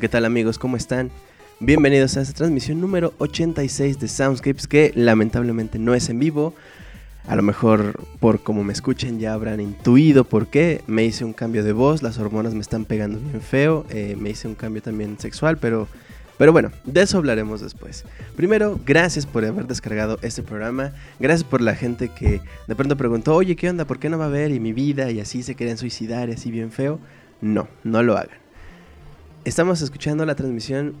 ¿Qué tal amigos? ¿Cómo están? Bienvenidos a esta transmisión número 86 de Soundscapes que lamentablemente no es en vivo. A lo mejor por como me escuchen ya habrán intuido por qué. Me hice un cambio de voz, las hormonas me están pegando bien feo. Eh, me hice un cambio también sexual, pero, pero bueno, de eso hablaremos después. Primero, gracias por haber descargado este programa. Gracias por la gente que de pronto preguntó, oye, ¿qué onda? ¿Por qué no va a haber? Y mi vida, y así se quieren suicidar, y así bien feo. No, no lo hagan. Estamos escuchando la transmisión,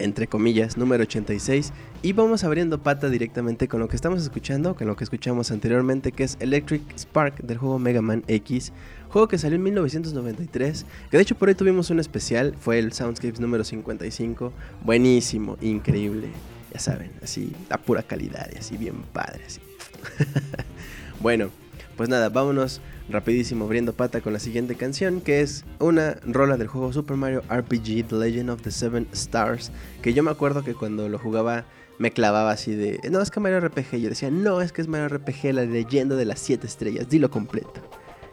entre comillas, número 86 y vamos abriendo pata directamente con lo que estamos escuchando, con lo que escuchamos anteriormente, que es Electric Spark del juego Mega Man X, juego que salió en 1993, que de hecho por ahí tuvimos un especial, fue el Soundscapes número 55, buenísimo, increíble, ya saben, así, la pura calidad así bien padre, así. bueno, pues nada, vámonos rapidísimo abriendo pata con la siguiente canción, que es una rola del juego Super Mario RPG The Legend of the Seven Stars, que yo me acuerdo que cuando lo jugaba me clavaba así de, no, es que Mario RPG, yo decía, no, es que es Mario RPG, la leyenda de las siete estrellas, dilo completo.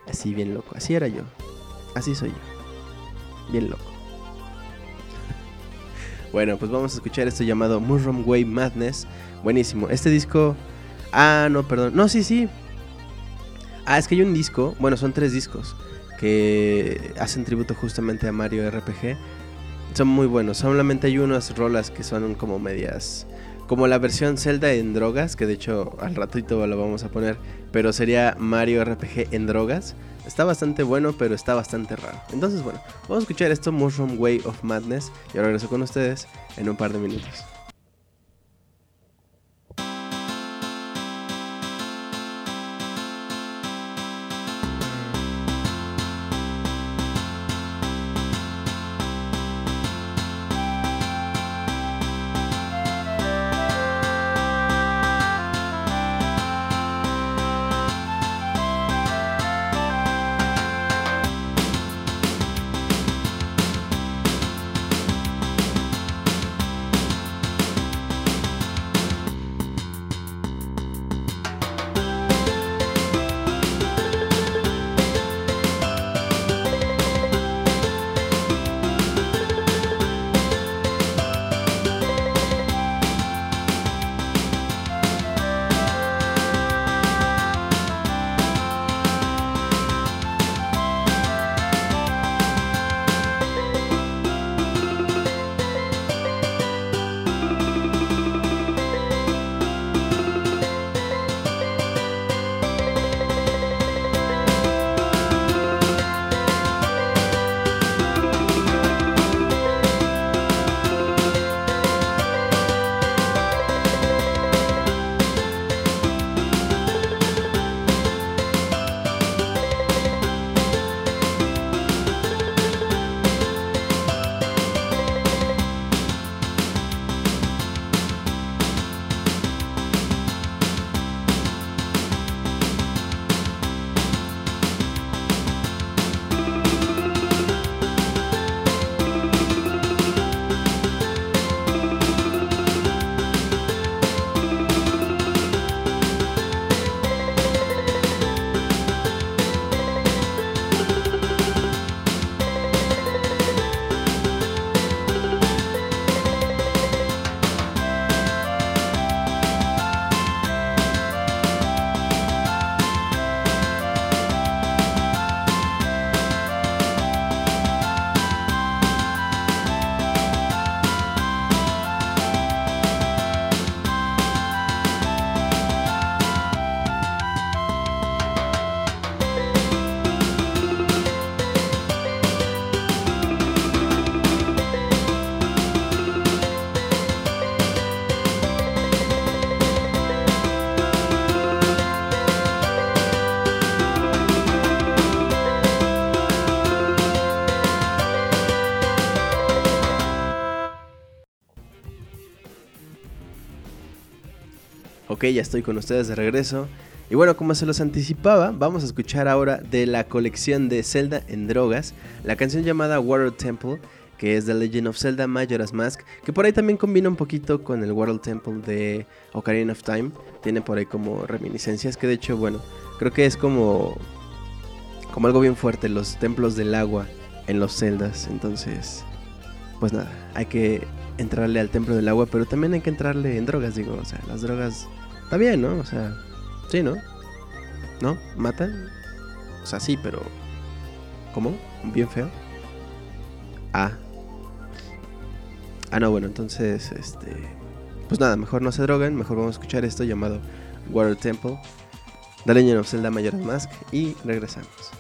Así bien loco, así era yo, así soy yo, bien loco. bueno, pues vamos a escuchar esto llamado Mushroom Way Madness, buenísimo, este disco... Ah, no, perdón. No, sí, sí. Ah, es que hay un disco, bueno, son tres discos que hacen tributo justamente a Mario RPG. Son muy buenos. Solamente hay unas rolas que son como medias. Como la versión Zelda en drogas, que de hecho al ratito lo vamos a poner. Pero sería Mario RPG en drogas. Está bastante bueno, pero está bastante raro. Entonces, bueno, vamos a escuchar esto, Mushroom Way of Madness. Y ahora regreso con ustedes en un par de minutos. Ya estoy con ustedes de regreso. Y bueno, como se los anticipaba, vamos a escuchar ahora de la colección de Zelda en drogas, la canción llamada World Temple, que es The Legend of Zelda Majora's Mask, que por ahí también combina un poquito con el World Temple de Ocarina of Time. Tiene por ahí como reminiscencias, que de hecho, bueno, creo que es como, como algo bien fuerte, los templos del agua en los Zeldas. Entonces, pues nada, hay que entrarle al templo del agua, pero también hay que entrarle en drogas, digo, o sea, las drogas está bien, ¿no? O sea, sí, ¿no? ¿No? ¿Matan? O sea, sí, pero ¿cómo? ¿Bien feo? Ah. Ah, no, bueno, entonces, este pues nada, mejor no se droguen, mejor vamos a escuchar esto llamado Water Temple. The Legend of Zelda Mask y regresamos.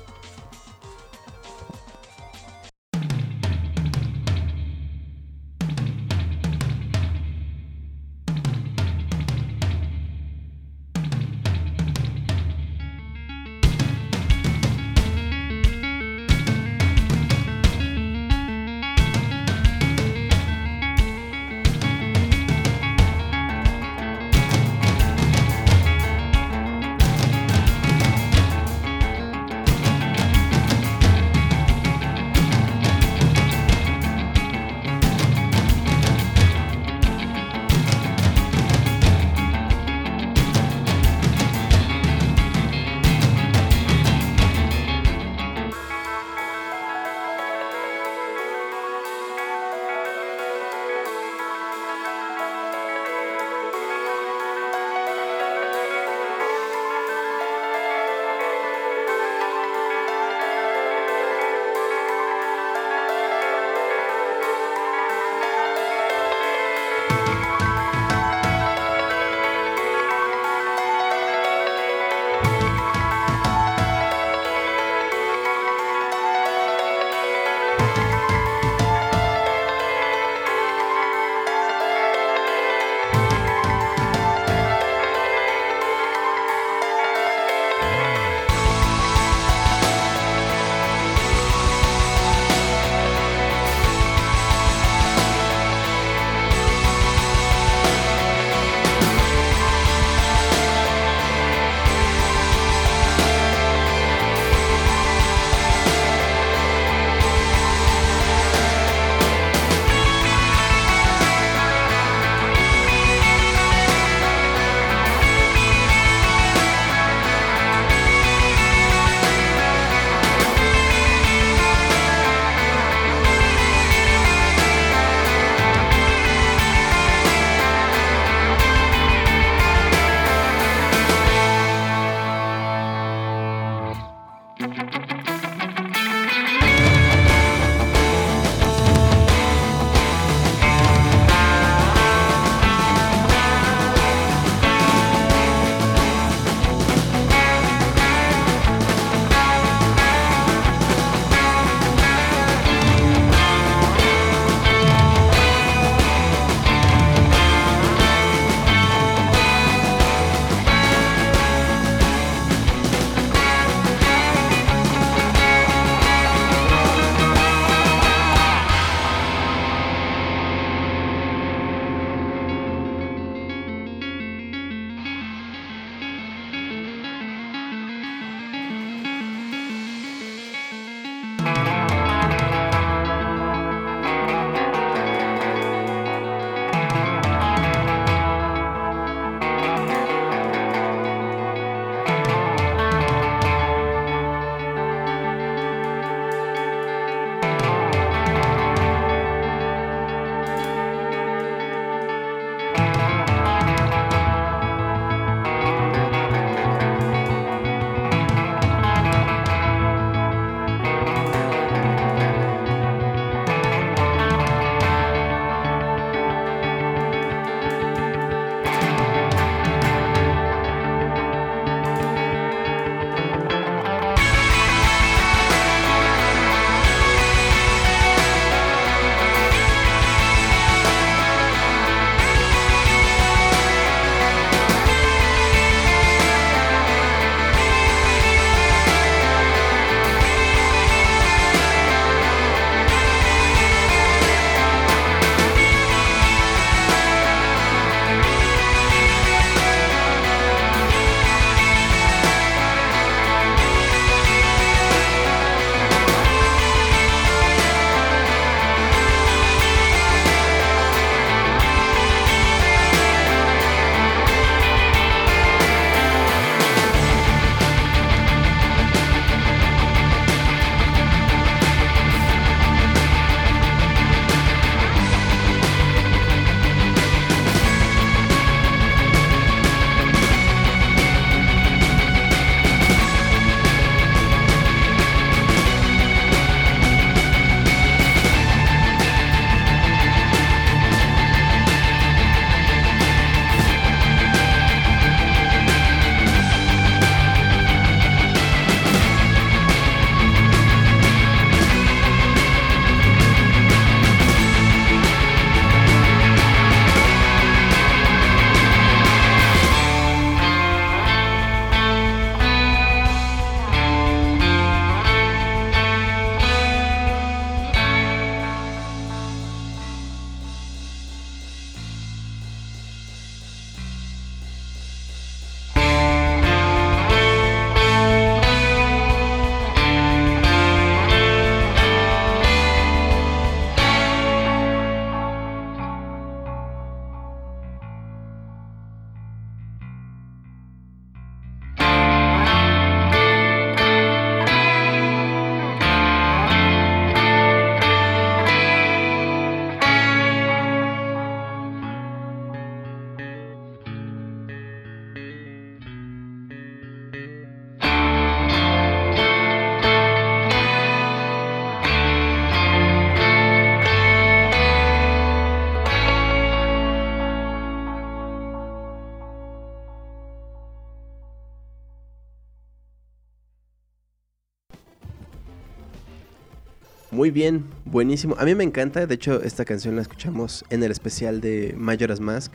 Muy bien, buenísimo. A mí me encanta, de hecho esta canción la escuchamos en el especial de Majora's Mask.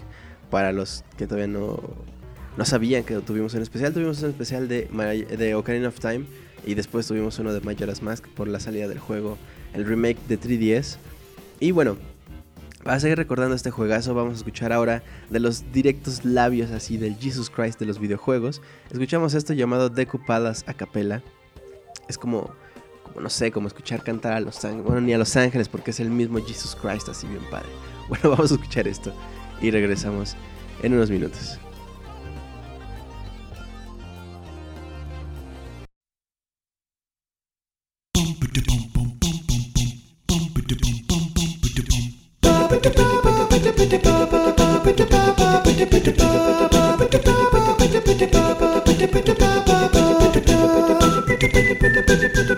Para los que todavía no, no sabían que tuvimos un especial, tuvimos un especial de, Ocarina of Time y después tuvimos uno de Majora's Mask por la salida del juego, el remake de 3DS. Y bueno, para seguir recordando este juegazo, vamos a escuchar ahora de los directos labios así del Jesus Christ de los videojuegos. Escuchamos esto llamado Deku a capella. Es como no sé, como escuchar cantar a los ángeles, bueno, ni a los ángeles porque es el mismo Jesus Christ, así bien padre. Bueno, vamos a escuchar esto y regresamos en unos minutos.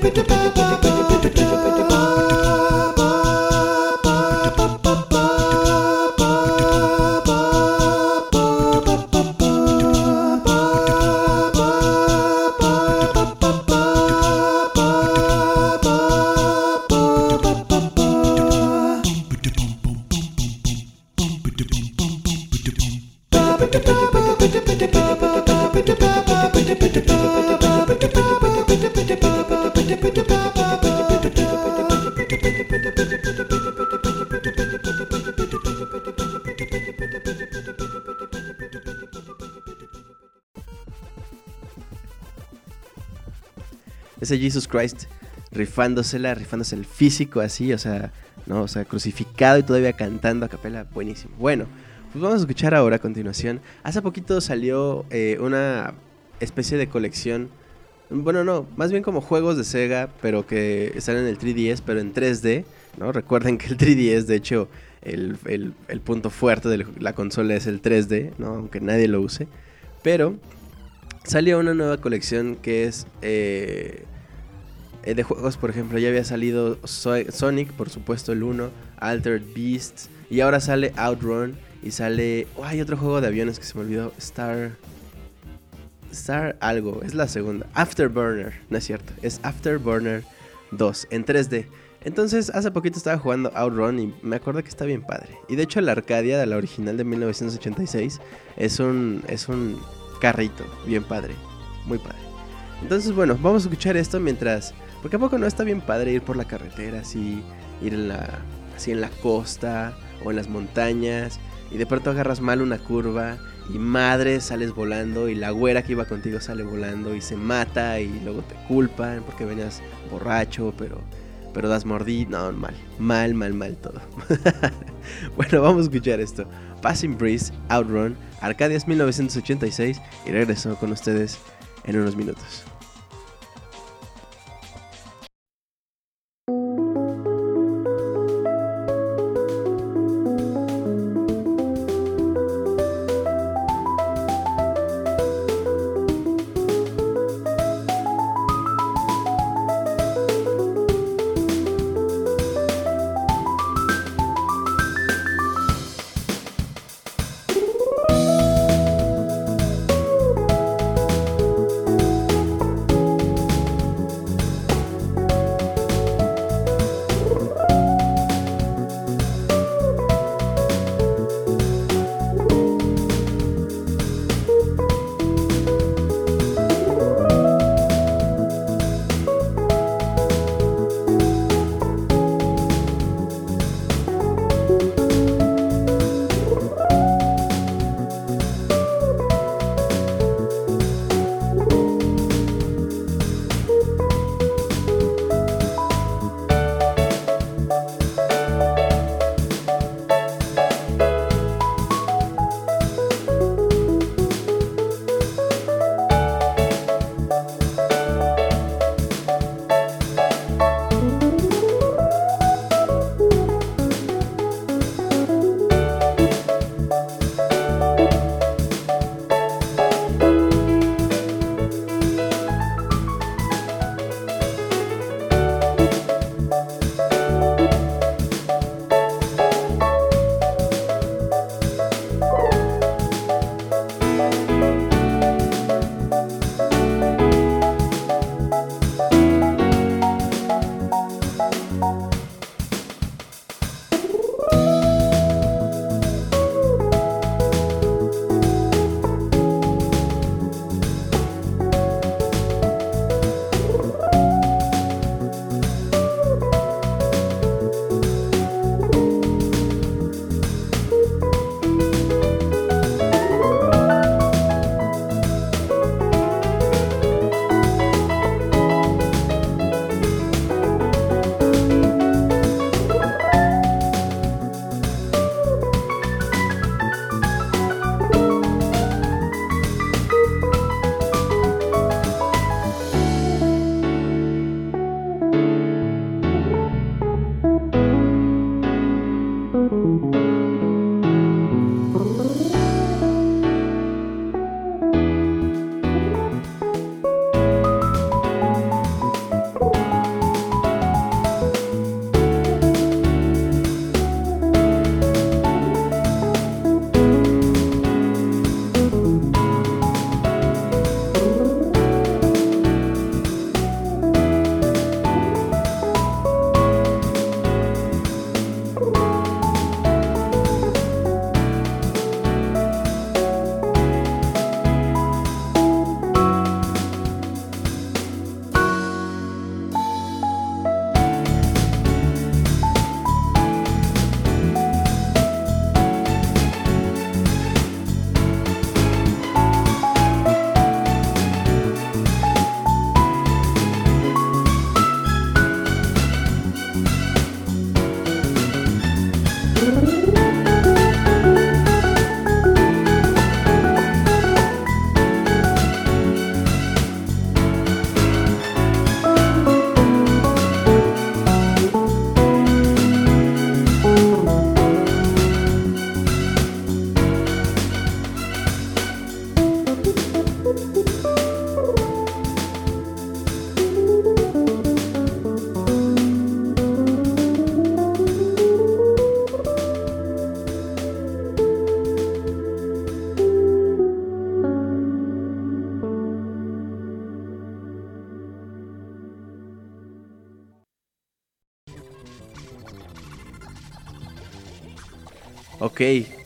Pitter, pitter, pitter. Jesus Christ rifándosela, rifándose el físico así, o sea, no, o sea, crucificado y todavía cantando a capela, buenísimo. Bueno, pues vamos a escuchar ahora a continuación. Hace poquito salió eh, una especie de colección. Bueno, no, más bien como juegos de Sega, pero que están en el 3DS, pero en 3D. ¿no? Recuerden que el 3DS, de hecho, el, punto fuerte de la consola es el 3D, ¿no? aunque nadie lo use. Pero salió una nueva colección que es eh, eh, de juegos, por ejemplo, ya había salido Sonic, por supuesto el 1, Altered Beasts, y ahora sale Outrun, y sale... Oh, hay otro juego de aviones que se me olvidó, Star... Star algo, es la segunda. Afterburner, no es cierto, es Afterburner 2 en 3D. Entonces, hace poquito estaba jugando Outrun y me acuerdo que está bien padre. Y de hecho, la Arcadia, de la original de 1986, es un, es un carrito bien padre. Muy padre. Entonces, bueno, vamos a escuchar esto mientras porque a poco no está bien padre ir por la carretera, así, ir en la, así en la costa o en las montañas y de pronto agarras mal una curva y madre sales volando y la güera que iba contigo sale volando y se mata y luego te culpan porque venías borracho, pero pero das mordid, no, mal, mal, mal, mal todo. bueno, vamos a escuchar esto. Passing Breeze, Outrun, Arcadias 1986 y regreso con ustedes en unos minutos.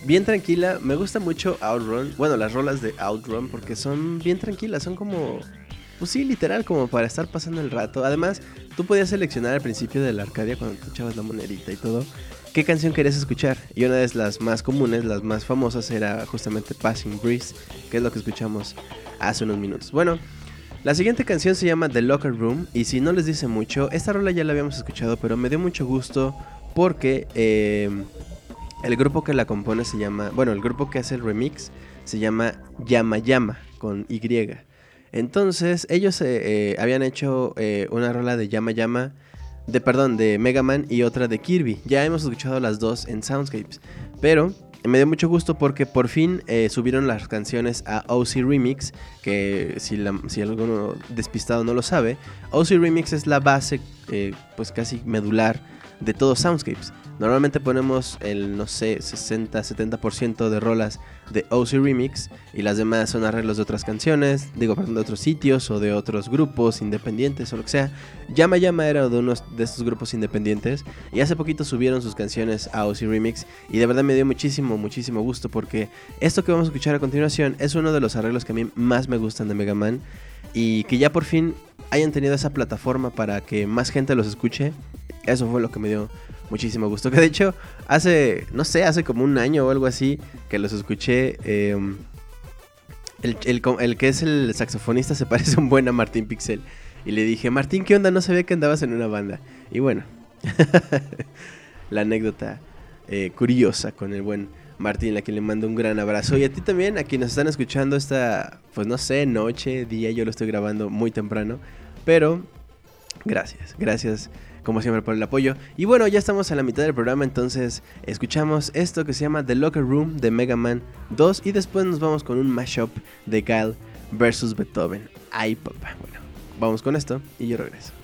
Bien tranquila. Me gusta mucho Outrun. Bueno, las rolas de Outrun porque son bien tranquilas. Son como. Pues sí, literal, como para estar pasando el rato. Además, tú podías seleccionar al principio de la Arcadia cuando tú echabas la monedita y todo. ¿Qué canción querías escuchar? Y una de las más comunes, las más famosas, era justamente Passing Breeze, que es lo que escuchamos hace unos minutos. Bueno, la siguiente canción se llama The Locker Room. Y si no les dice mucho, esta rola ya la habíamos escuchado, pero me dio mucho gusto porque. Eh, el grupo que la compone se llama, bueno, el grupo que hace el remix se llama Yama Yama con Y. Entonces, ellos eh, eh, habían hecho eh, una rola de Yama Yama, de perdón, de Mega Man y otra de Kirby. Ya hemos escuchado las dos en Soundscapes, pero me dio mucho gusto porque por fin subieron las canciones a OC Remix, que si, si, alguno despistado no lo sabe, OC Remix es la base, pues casi medular de todos Soundscapes. Normalmente ponemos el, no sé, 60-70% de rolas de OC Remix y las demás son arreglos de otras canciones, digo, perdón, de otros sitios o de otros grupos independientes o lo que sea. Llama Llama era de uno de estos grupos independientes y hace poquito subieron sus canciones a OC Remix y de verdad me dio muchísimo, muchísimo gusto porque esto que vamos a escuchar a continuación es uno de los arreglos que a mí más me gustan de Mega Man y que ya por fin hayan tenido esa plataforma para que más gente los escuche. Eso fue lo que me dio muchísimo gusto. Que de hecho, hace, no sé, hace como un año o algo así que los escuché. Em, el, que es el saxofonista se parece un buen a Martín Pixel. Y le dije, Martín, ¿qué onda? No sabía que andabas en una banda. Y bueno, la anécdota eh, curiosa con el buen Martín, a quien le mando un gran abrazo. Y a ti también, a quienes están escuchando esta, pues no sé, noche, día, yo lo estoy grabando muy temprano. Pero, gracias, gracias como siempre por el apoyo. Y bueno, ya estamos a la mitad del programa, entonces escuchamos esto que se llama The Locker Room de Mega Man 2 y después nos vamos con un mashup de Kyle versus Beethoven. Ay, papá. Bueno, vamos con esto y yo regreso.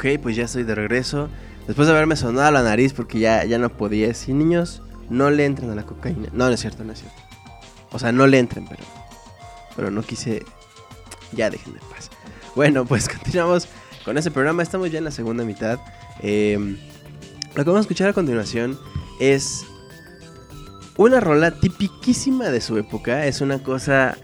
Ok, pues ya estoy de regreso. Después de haberme sonado la nariz porque ya, ya no podía. Si niños, no le entren a la cocaína. No, no es cierto, no es cierto. O sea, no le entren, pero. Pero no quise. Ya déjenme paz. Bueno, pues continuamos con este programa. Estamos ya en la segunda mitad. Em, lo que vamos a escuchar a continuación es una rola tipiquísima de su época. Es una cosa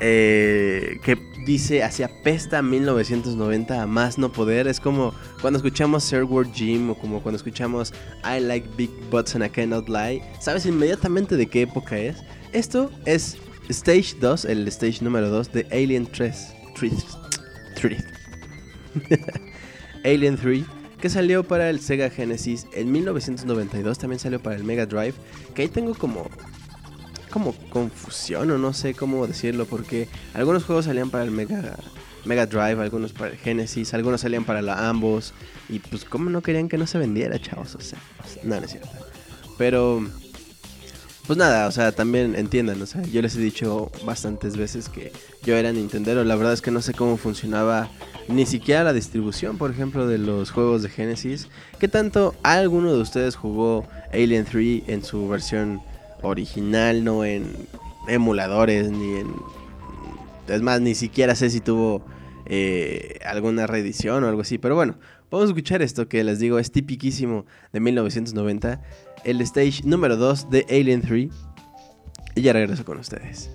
eh, que dice hacia pesta 1990 a más no poder. Es como cuando escuchamos Sir Word Jim o como cuando escuchamos I Like Big Butts and I Cannot Lie. Sabes inmediatamente de qué época es. Esto es Stage 2, el stage número 2 de Alien 3. 3. Alien 3 que salió para el Sega Genesis en 1992, también salió para el Mega Drive, que ahí tengo como como confusión o no sé cómo decirlo, porque algunos juegos salían para el Mega, Mega Drive, algunos para el Genesis, algunos salían para la ambos, y pues como no querían que no se vendiera, chavos, o sea, no, no es cierto. Pero, pues nada, o sea, también entiendan, o sea, yo les he dicho bastantes veces que yo era Nintendero, la verdad es que no sé cómo funcionaba ni siquiera la distribución, por ejemplo, de los juegos de Genesis. ¿Qué tanto alguno de ustedes jugó Alien 3 en su versión original, no en emuladores, ni en... Es más, ni siquiera sé si tuvo eh, alguna reedición o algo así. Pero bueno, vamos a escuchar esto que les digo, es tipiquísimo de 1990. El stage número 2 de Alien 3. Y ya regreso con ustedes.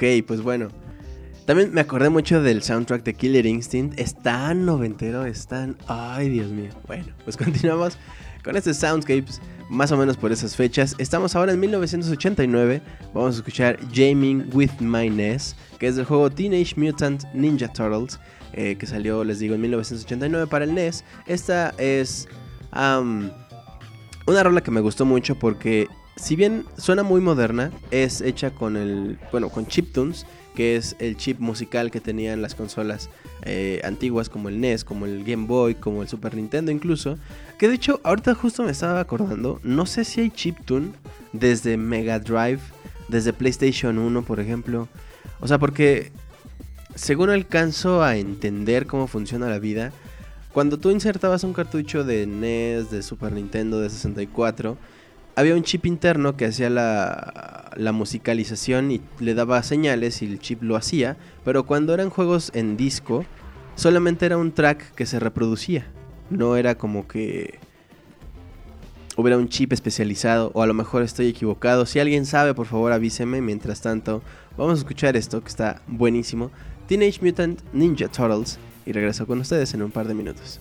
Ok, pues bueno. También me acordé mucho del soundtrack de Killer Instinct. Es tan noventero, es tan... Ay, Dios mío. Bueno, pues continuamos con este Soundscapes. Más o menos por esas fechas. Estamos ahora en 1989. Vamos a escuchar Jaming with My NES. Que es del juego Teenage Mutant Ninja Turtles. Eh, que salió, les digo, en 1989 para el NES. Esta es... una rola que me gustó mucho porque si bien suena muy moderna, es hecha con el, bueno, con chiptunes, que es el chip musical que tenían las consolas eh, antiguas como el NES, como el Game Boy, como el Super Nintendo incluso. Que de hecho, ahorita justo me estaba acordando, no sé si hay chiptune desde Mega Drive, desde PlayStation 1, por ejemplo. O sea, porque según alcanzo a entender cómo funciona la vida, cuando tú insertabas un cartucho de NES, de Super Nintendo, de 64, había un chip interno que hacía la, la, musicalización y le daba señales y el chip lo hacía, pero cuando eran juegos en disco, solamente era un track que se reproducía. No era como que hubiera un chip especializado o a lo mejor estoy equivocado. Si alguien sabe, por favor avíseme. Mientras tanto, vamos a escuchar esto que está buenísimo. Teenage Mutant Ninja Turtles y regreso con ustedes en un par de minutos.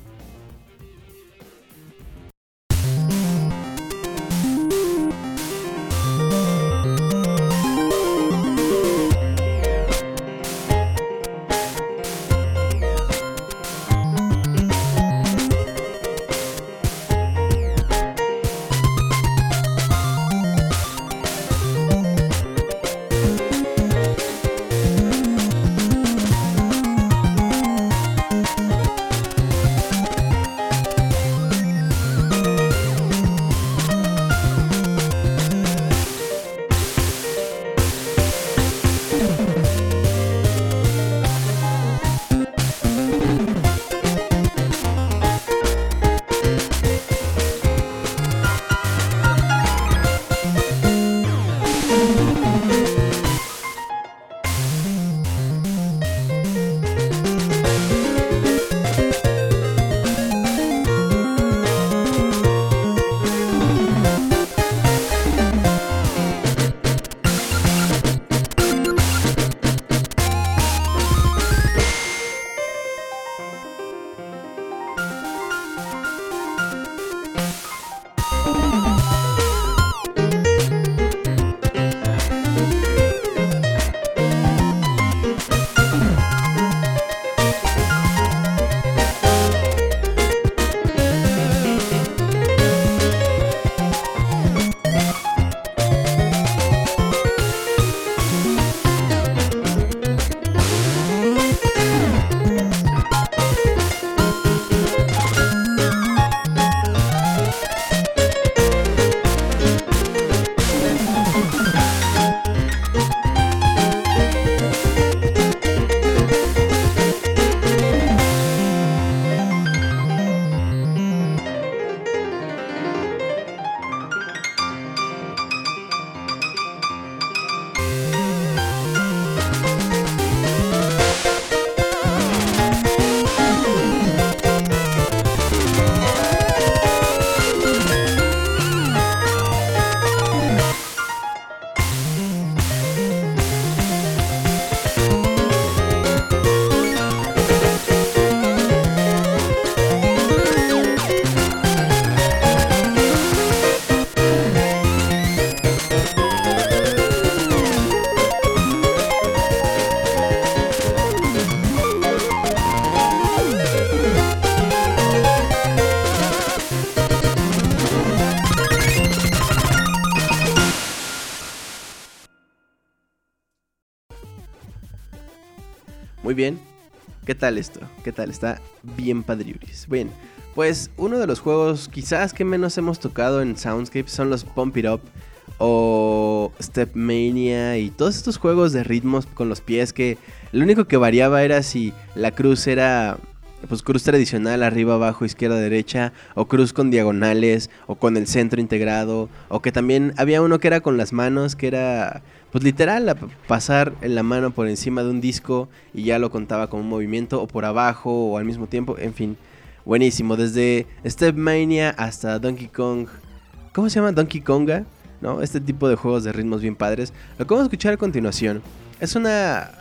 ¿Qué tal esto? ¿Qué tal? Está bien padriuris. Bien, pues uno de los juegos quizás que menos hemos tocado en Soundscape son los Pump It Up o Step Mania y todos estos juegos de ritmos con los pies que lo único que variaba era si la cruz era pues cruz tradicional arriba, abajo, izquierda, derecha, o cruz con diagonales, o con el centro integrado, o que también había uno que era con las manos, que era pues literal, pasar la mano por encima de un disco y ya lo contaba como un movimiento, o por abajo, o al mismo tiempo, en fin, buenísimo. Desde Step Mania hasta Donkey Kong, ¿cómo se llama? Donkey Konga. ¿no? Este tipo de juegos de ritmos bien padres. Lo que vamos a escuchar a continuación es una,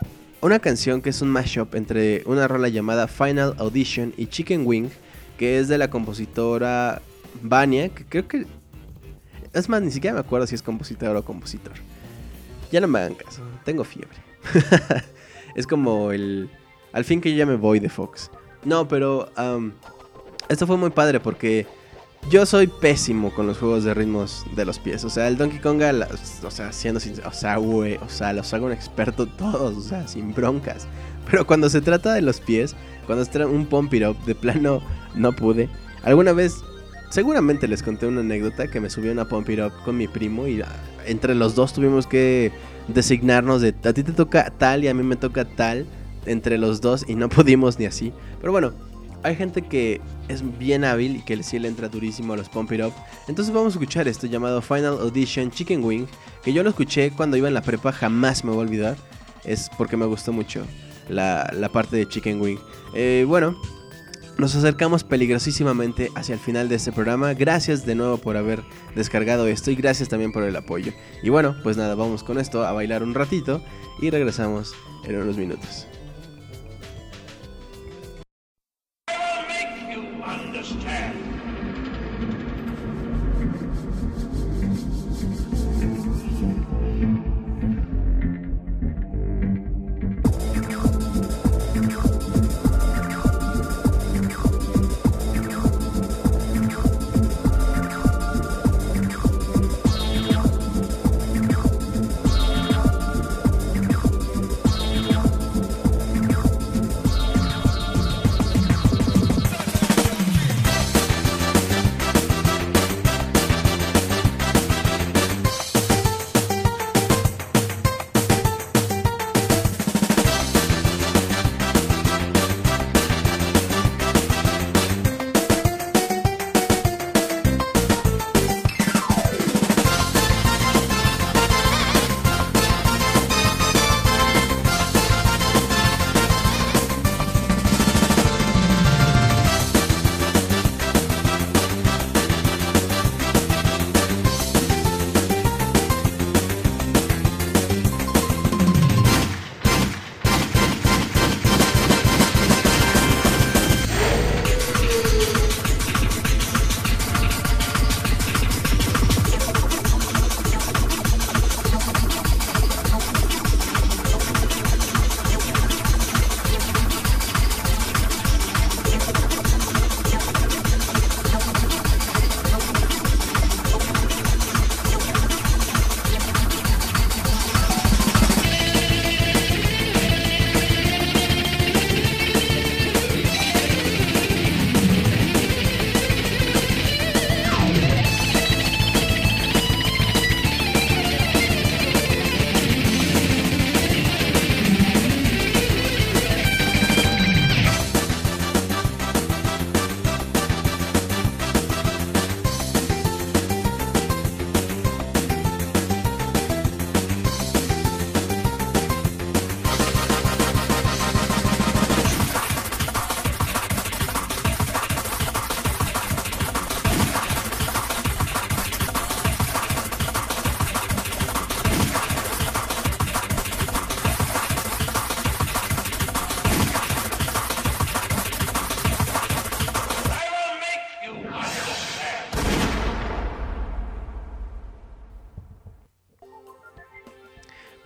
una canción que es un mashup entre una rola llamada Final Audition y Chicken Wing, que es de la compositora Vania, que creo que... Es más, ni siquiera me acuerdo si es compositor o compositor. Ya no me hagan caso, tengo fiebre. es como el... Al fin que yo ya me voy de Fox. No, pero... esto fue muy padre porque yo soy pésimo con los juegos de ritmos de los pies. O sea, el Donkey Konga, o sea, siendo sincero, o sea, güey, o sea, los hago un experto todos, o sea, sin broncas. Pero cuando se trata de los pies, cuando se trata un pump it up, de plano no pude. Alguna vez, seguramente les conté una anécdota que me subió una pump it up con mi primo y ah, entre los dos tuvimos que designarnos de a ti te toca tal y a mí me toca tal entre los dos y no pudimos ni así. Pero bueno, hay gente que es bien hábil y que sí le entra durísimo a los Pump It Up. Entonces vamos a escuchar esto llamado Final Audition Chicken Wing, que yo lo escuché cuando iba en la prepa, jamás me voy a olvidar. Es porque me gustó mucho la, parte de Chicken Wing. Eh, bueno, nos acercamos peligrosísimamente hacia el final de este programa. Gracias de nuevo por haber descargado esto y gracias también por el apoyo. Y bueno, pues nada, vamos con esto a bailar un ratito y regresamos en unos minutos.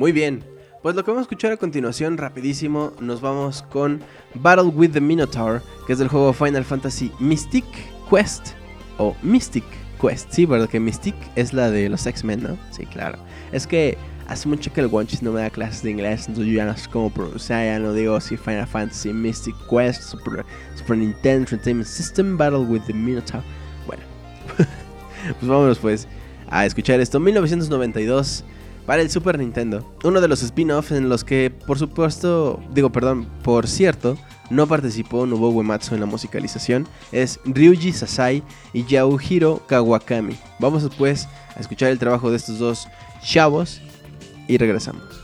Muy bien, pues lo que vamos a escuchar a continuación, rapidísimo, nos vamos con Battle with the Minotaur, que es del juego Final Fantasy Mystic Quest o Mystic Quest. Sí, verdad que Mystic es la de los X-Men, ¿no? Sí, claro. Es que hace mucho que el One no me da clases de inglés, entonces yo ya no sé cómo pronunciar, ya no digo si Final Fantasy Mystic Quest, Super, Super Nintendo Entertainment System Battle with the Minotaur. Bueno, pues vámonos pues a escuchar esto. 1992 para el Super Nintendo. Uno de los spin-offs en los que, por supuesto, digo, perdón, por cierto, no participó Nobuo Uematsu en la musicalización, es Ryuji Sasai y Yauhiro Kawakami. Vamos después a escuchar el trabajo de estos dos chavos y regresamos.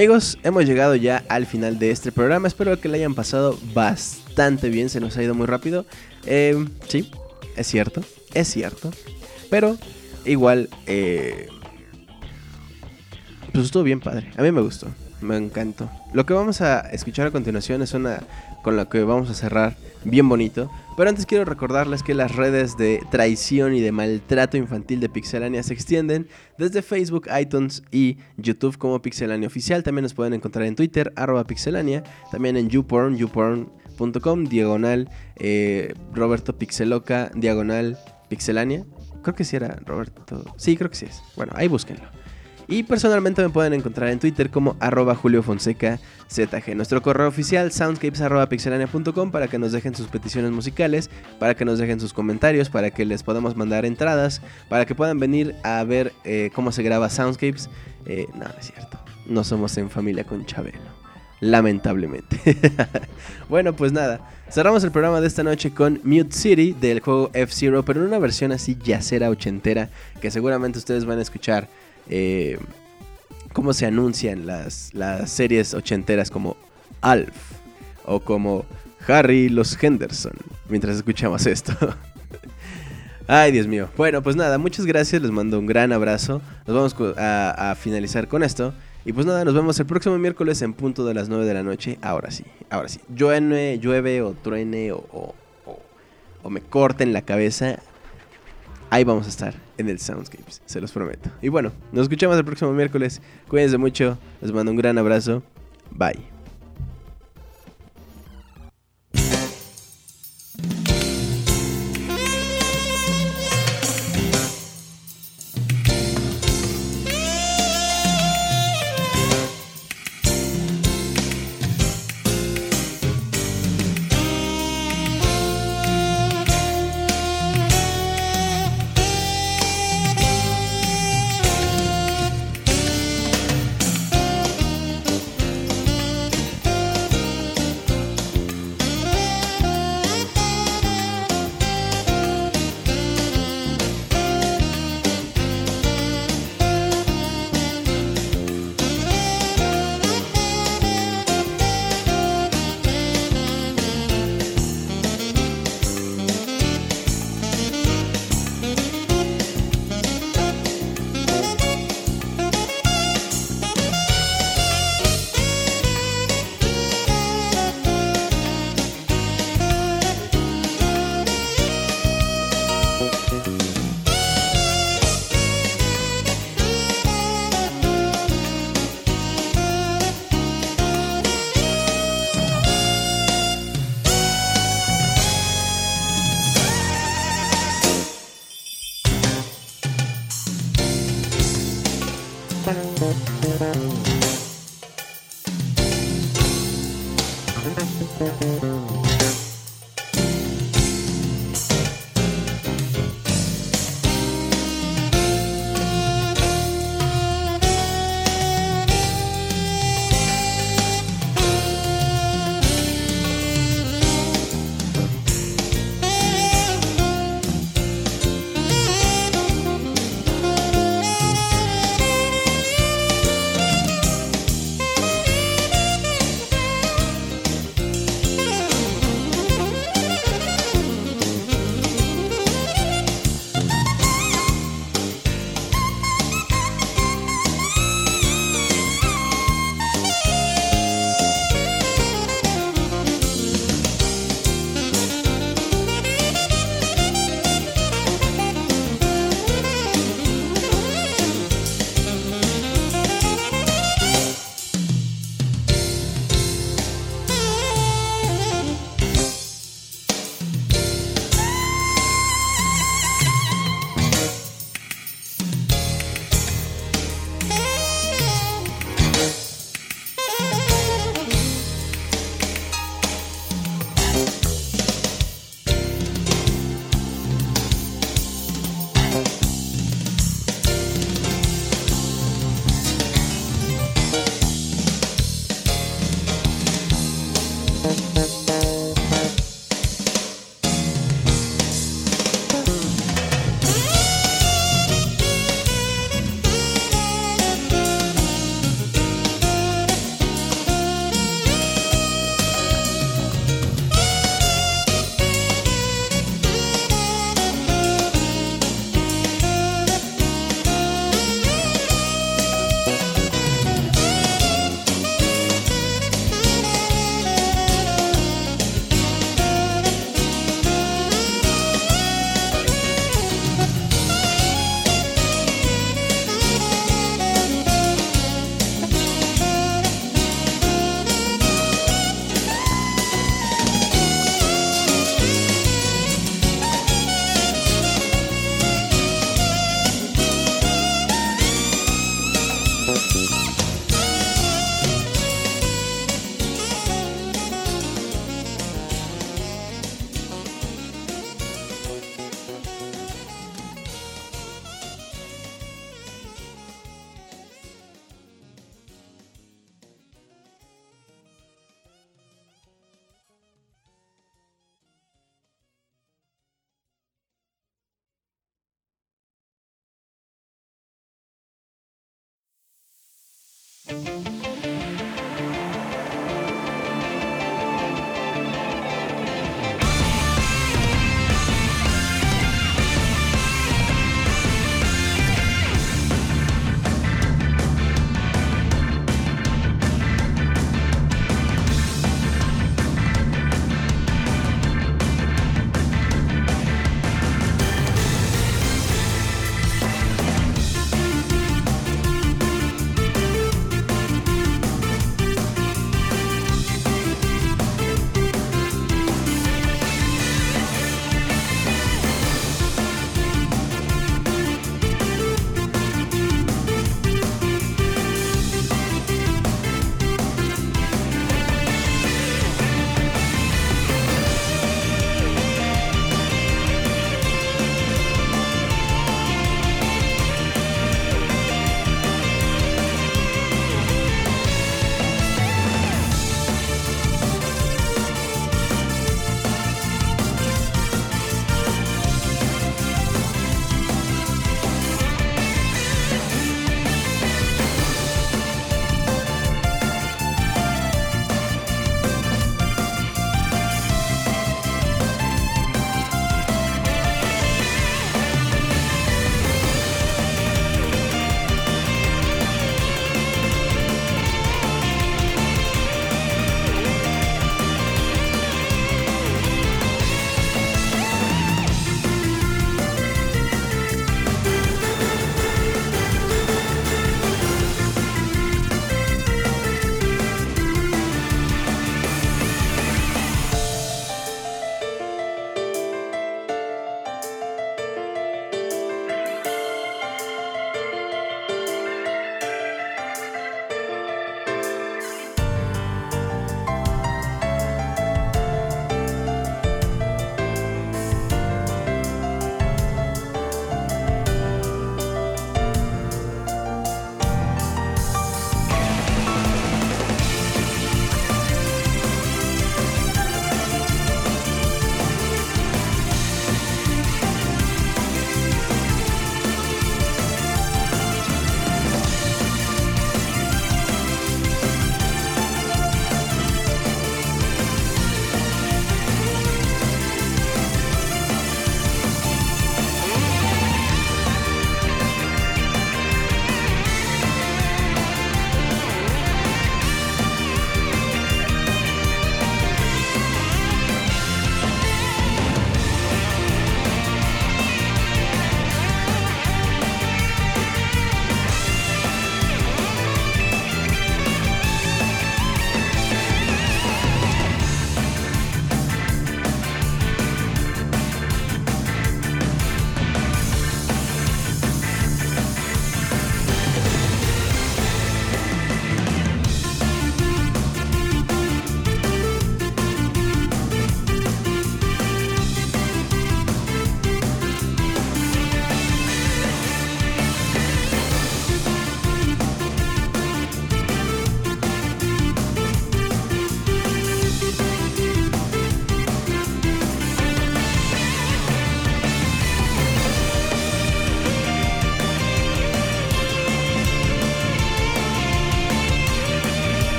Amigos, hemos llegado ya al final de este programa. Espero que le hayan pasado bastante bien. Se nos ha ido muy rápido. Eh, sí, es cierto, es cierto. Pero igual, eh, pues estuvo bien padre. A mí me gustó, me encantó. Lo que vamos a escuchar a continuación es una con la que vamos a cerrar bien bonito. Pero antes quiero recordarles que las redes de traición y de maltrato infantil de Pixelania se extienden desde Facebook, iTunes y YouTube como Pixelania Oficial. También nos pueden encontrar en Twitter, arroba Pixelania. También en YouPorn, youporn.com, diagonal eh, Roberto Pixeloca, diagonal Pixelania. Creo que sí era Roberto. Sí, creo que sí es. Bueno, ahí búsquenlo. Y personalmente me pueden encontrar en Twitter como arroba ZG. Nuestro correo oficial soundscapes.pixelania.com para que nos dejen sus peticiones musicales, para que nos dejen sus comentarios, para que les podamos mandar entradas, para que puedan venir a ver eh, cómo se graba Soundscapes. Eh, no, no es cierto. No somos en familia con Chabelo. Lamentablemente. bueno, pues nada. Cerramos el programa de esta noche con Mute City del juego F-Zero, pero en una versión así yacera ochentera que seguramente ustedes van a escuchar eh, cómo se anuncian las, series ochenteras como Alf o como Harry los Henderson mientras escuchamos esto. Ay, Dios mío. Bueno, pues nada, muchas gracias, les mando un gran abrazo. Nos vamos a, finalizar con esto. Y pues nada, nos vemos el próximo miércoles en punto de las 9 de la noche. Ahora sí, ahora sí. Llueve, llueve o truene o, o, o me corten la cabeza ahí vamos a estar en el Soundscapes, se los prometo. Y bueno, nos escuchamos el próximo miércoles. Cuídense mucho, les mando un gran abrazo. Bye.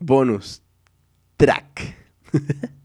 Bonus track.